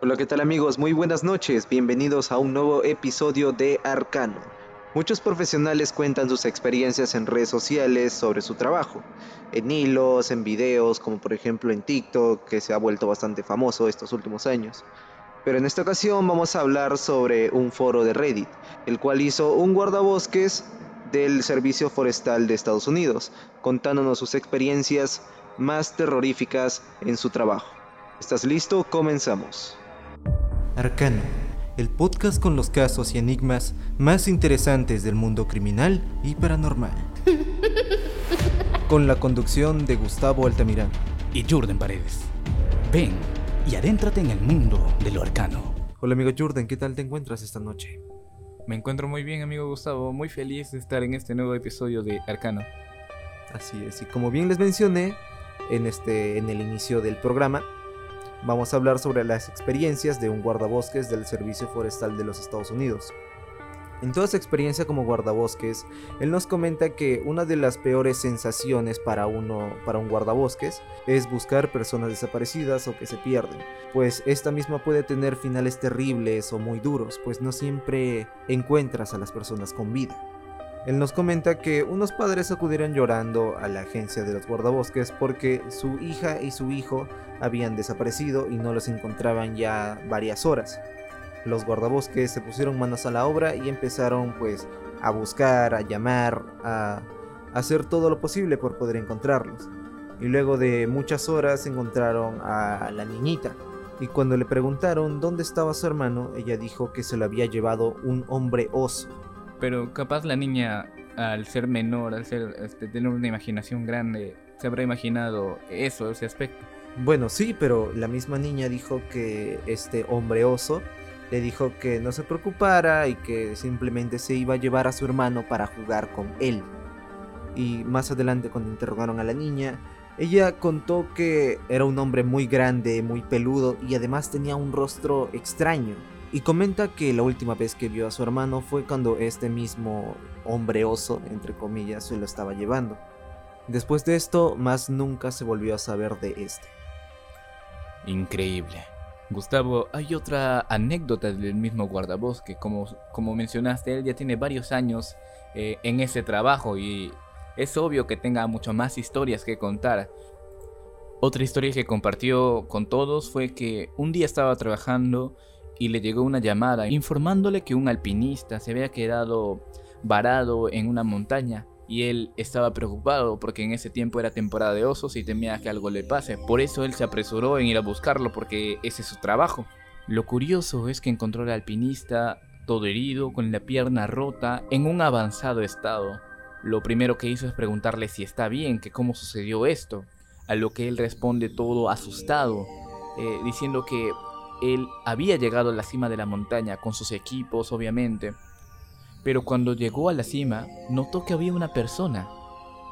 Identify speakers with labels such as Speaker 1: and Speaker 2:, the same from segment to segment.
Speaker 1: Hola, ¿qué tal amigos? Muy buenas noches, bienvenidos a un nuevo episodio de Arcano. Muchos profesionales cuentan sus experiencias en redes sociales sobre su trabajo, en hilos, en videos, como por ejemplo en TikTok, que se ha vuelto bastante famoso estos últimos años. Pero en esta ocasión vamos a hablar sobre un foro de Reddit, el cual hizo un guardabosques del Servicio Forestal de Estados Unidos, contándonos sus experiencias más terroríficas en su trabajo. ¿Estás listo? Comenzamos.
Speaker 2: Arcano, el podcast con los casos y enigmas más interesantes del mundo criminal y paranormal. Con la conducción de Gustavo Altamirano
Speaker 3: y Jordan Paredes. Ven y adéntrate en el mundo de lo arcano.
Speaker 2: Hola amigo Jordan, ¿qué tal te encuentras esta noche?
Speaker 4: Me encuentro muy bien, amigo Gustavo, muy feliz de estar en este nuevo episodio de Arcano.
Speaker 2: Así es, y como bien les mencioné en, este, en el inicio del programa, Vamos a hablar sobre las experiencias de un guardabosques del Servicio Forestal de los Estados Unidos. En toda su experiencia como guardabosques, él nos comenta que una de las peores sensaciones para uno, para un guardabosques, es buscar personas desaparecidas o que se pierden, pues esta misma puede tener finales terribles o muy duros, pues no siempre encuentras a las personas con vida. Él nos comenta que unos padres acudieron llorando a la agencia de los guardabosques porque su hija y su hijo habían desaparecido y no los encontraban ya varias horas. Los guardabosques se pusieron manos a la obra y empezaron pues a buscar, a llamar, a hacer todo lo posible por poder encontrarlos. Y luego de muchas horas encontraron a la niñita. Y cuando le preguntaron dónde estaba su hermano, ella dijo que se lo había llevado un hombre oso.
Speaker 4: Pero capaz la niña, al ser menor, al ser, este, tener una imaginación grande, se habrá imaginado eso, ese aspecto.
Speaker 2: Bueno, sí, pero la misma niña dijo que este hombre oso le dijo que no se preocupara y que simplemente se iba a llevar a su hermano para jugar con él. Y más adelante cuando interrogaron a la niña, ella contó que era un hombre muy grande, muy peludo y además tenía un rostro extraño y comenta que la última vez que vio a su hermano fue cuando este mismo hombre oso, entre comillas, se lo estaba llevando. Después de esto, más nunca se volvió a saber de este.
Speaker 4: Increíble. Gustavo, hay otra anécdota del mismo guardabosque. Como, como mencionaste, él ya tiene varios años eh, en ese trabajo y es obvio que tenga mucho más historias que contar. Otra historia que compartió con todos fue que un día estaba trabajando y le llegó una llamada informándole que un alpinista se había quedado varado en una montaña y él estaba preocupado porque en ese tiempo era temporada de osos y temía que algo le pase. Por eso él se apresuró en ir a buscarlo porque ese es su trabajo. Lo curioso es que encontró al alpinista todo herido, con la pierna rota, en un avanzado estado. Lo primero que hizo es preguntarle si está bien, que cómo sucedió esto, a lo que él responde todo asustado, eh, diciendo que él había llegado a la cima de la montaña con sus equipos, obviamente. Pero cuando llegó a la cima, notó que había una persona.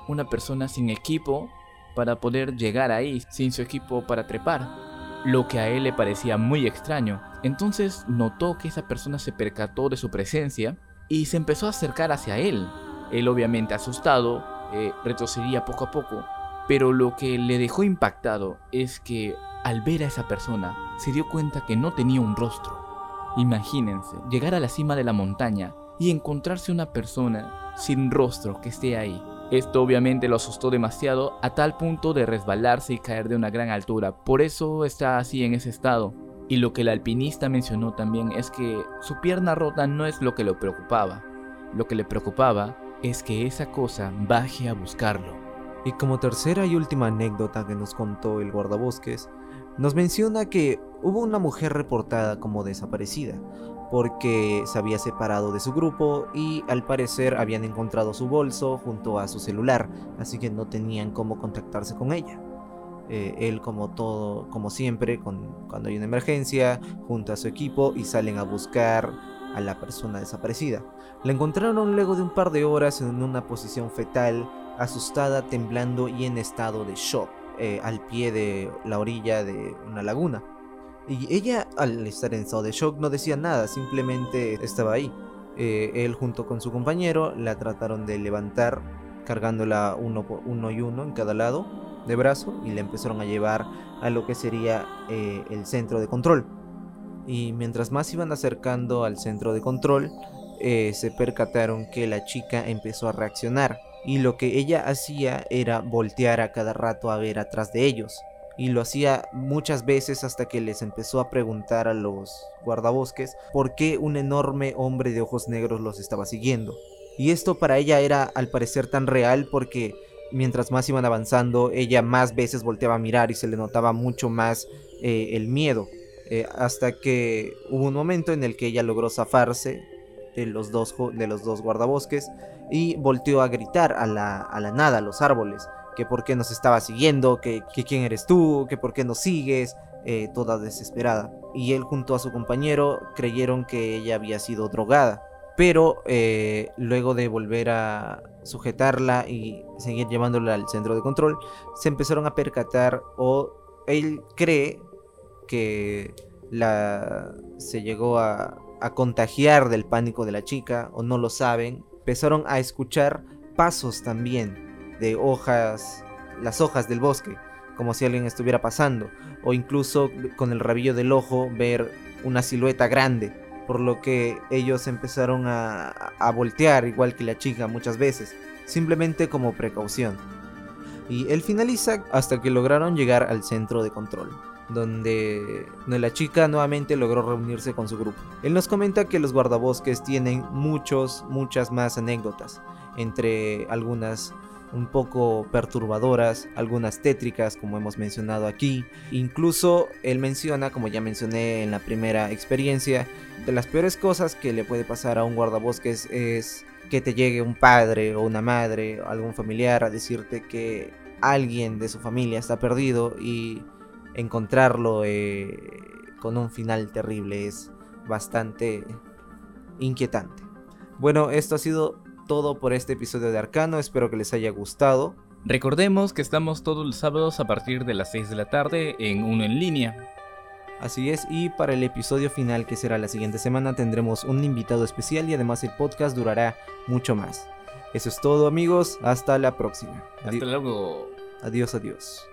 Speaker 4: Una persona sin equipo para poder llegar ahí, sin su equipo para trepar. Lo que a él le parecía muy extraño. Entonces notó que esa persona se percató de su presencia y se empezó a acercar hacia él. Él obviamente asustado, eh, retrocedía poco a poco. Pero lo que le dejó impactado es que al ver a esa persona, se dio cuenta que no tenía un rostro. Imagínense, llegar a la cima de la montaña y encontrarse una persona sin rostro que esté ahí. Esto obviamente lo asustó demasiado a tal punto de resbalarse y caer de una gran altura. Por eso está así en ese estado. Y lo que el alpinista mencionó también es que su pierna rota no es lo que lo preocupaba. Lo que le preocupaba es que esa cosa baje a buscarlo.
Speaker 2: Y como tercera y última anécdota que nos contó el guardabosques, nos menciona que hubo una mujer reportada como desaparecida porque se había separado de su grupo y al parecer habían encontrado su bolso junto a su celular, así que no tenían cómo contactarse con ella. Eh, él como todo, como siempre, cuando hay una emergencia, junta a su equipo y salen a buscar a la persona desaparecida. La encontraron luego de un par de horas en una posición fetal, asustada, temblando y en estado de shock. Eh, al pie de la orilla de una laguna. Y ella, al estar en estado de shock, no decía nada, simplemente estaba ahí. Eh, él junto con su compañero la trataron de levantar, cargándola uno, por, uno y uno en cada lado de brazo, y la empezaron a llevar a lo que sería eh, el centro de control. Y mientras más iban acercando al centro de control, se percataron que la chica empezó a reaccionar. Y lo que ella hacía era voltear a cada rato a ver atrás de ellos. Y lo hacía muchas veces hasta que les empezó a preguntar a los guardabosques por qué un enorme hombre de ojos negros los estaba siguiendo. Y esto para ella era al parecer tan real porque mientras más iban avanzando, ella más veces volteaba a mirar y se le notaba mucho más eh, el miedo. Eh, hasta que hubo un momento en el que ella logró zafarse de los dos, de los dos guardabosques y volteó a gritar a la, a la nada, a los árboles, que por qué nos estaba siguiendo, que, que quién eres tú, que por qué nos sigues, eh, toda desesperada. Y él junto a su compañero creyeron que ella había sido drogada. Pero eh, luego de volver a sujetarla y seguir llevándola al centro de control, se empezaron a percatar o él cree que la, se llegó a, a contagiar del pánico de la chica o no lo saben. Empezaron a escuchar pasos también de hojas, las hojas del bosque, como si alguien estuviera pasando, o incluso con el rabillo del ojo ver una silueta grande por lo que ellos empezaron a, a, voltear igual que la chica muchas veces, simplemente como precaución. Y él finaliza hasta que lograron llegar al centro de control, donde la chica nuevamente logró reunirse con su grupo. Él nos comenta que los guardabosques tienen muchos, muchas más anécdotas, entre algunas un poco perturbadoras, algunas tétricas como hemos mencionado aquí. Incluso él menciona, como ya mencioné en la primera experiencia, de las peores cosas que le puede pasar a un guardabosques es que te llegue un padre o una madre algún familiar a decirte que alguien de su familia está perdido y encontrarlo eh, con un final terrible es bastante inquietante. Bueno, esto ha sido todo por este episodio de Arcano, espero que les haya gustado.
Speaker 4: Recordemos que estamos todos los sábados a partir de las 6 de la tarde en uno en línea.
Speaker 2: Así es, y para el episodio final que será la siguiente semana tendremos un invitado especial y además el podcast durará mucho más. Eso es todo amigos, hasta la próxima.
Speaker 4: Hasta luego.
Speaker 2: Adiós, adiós.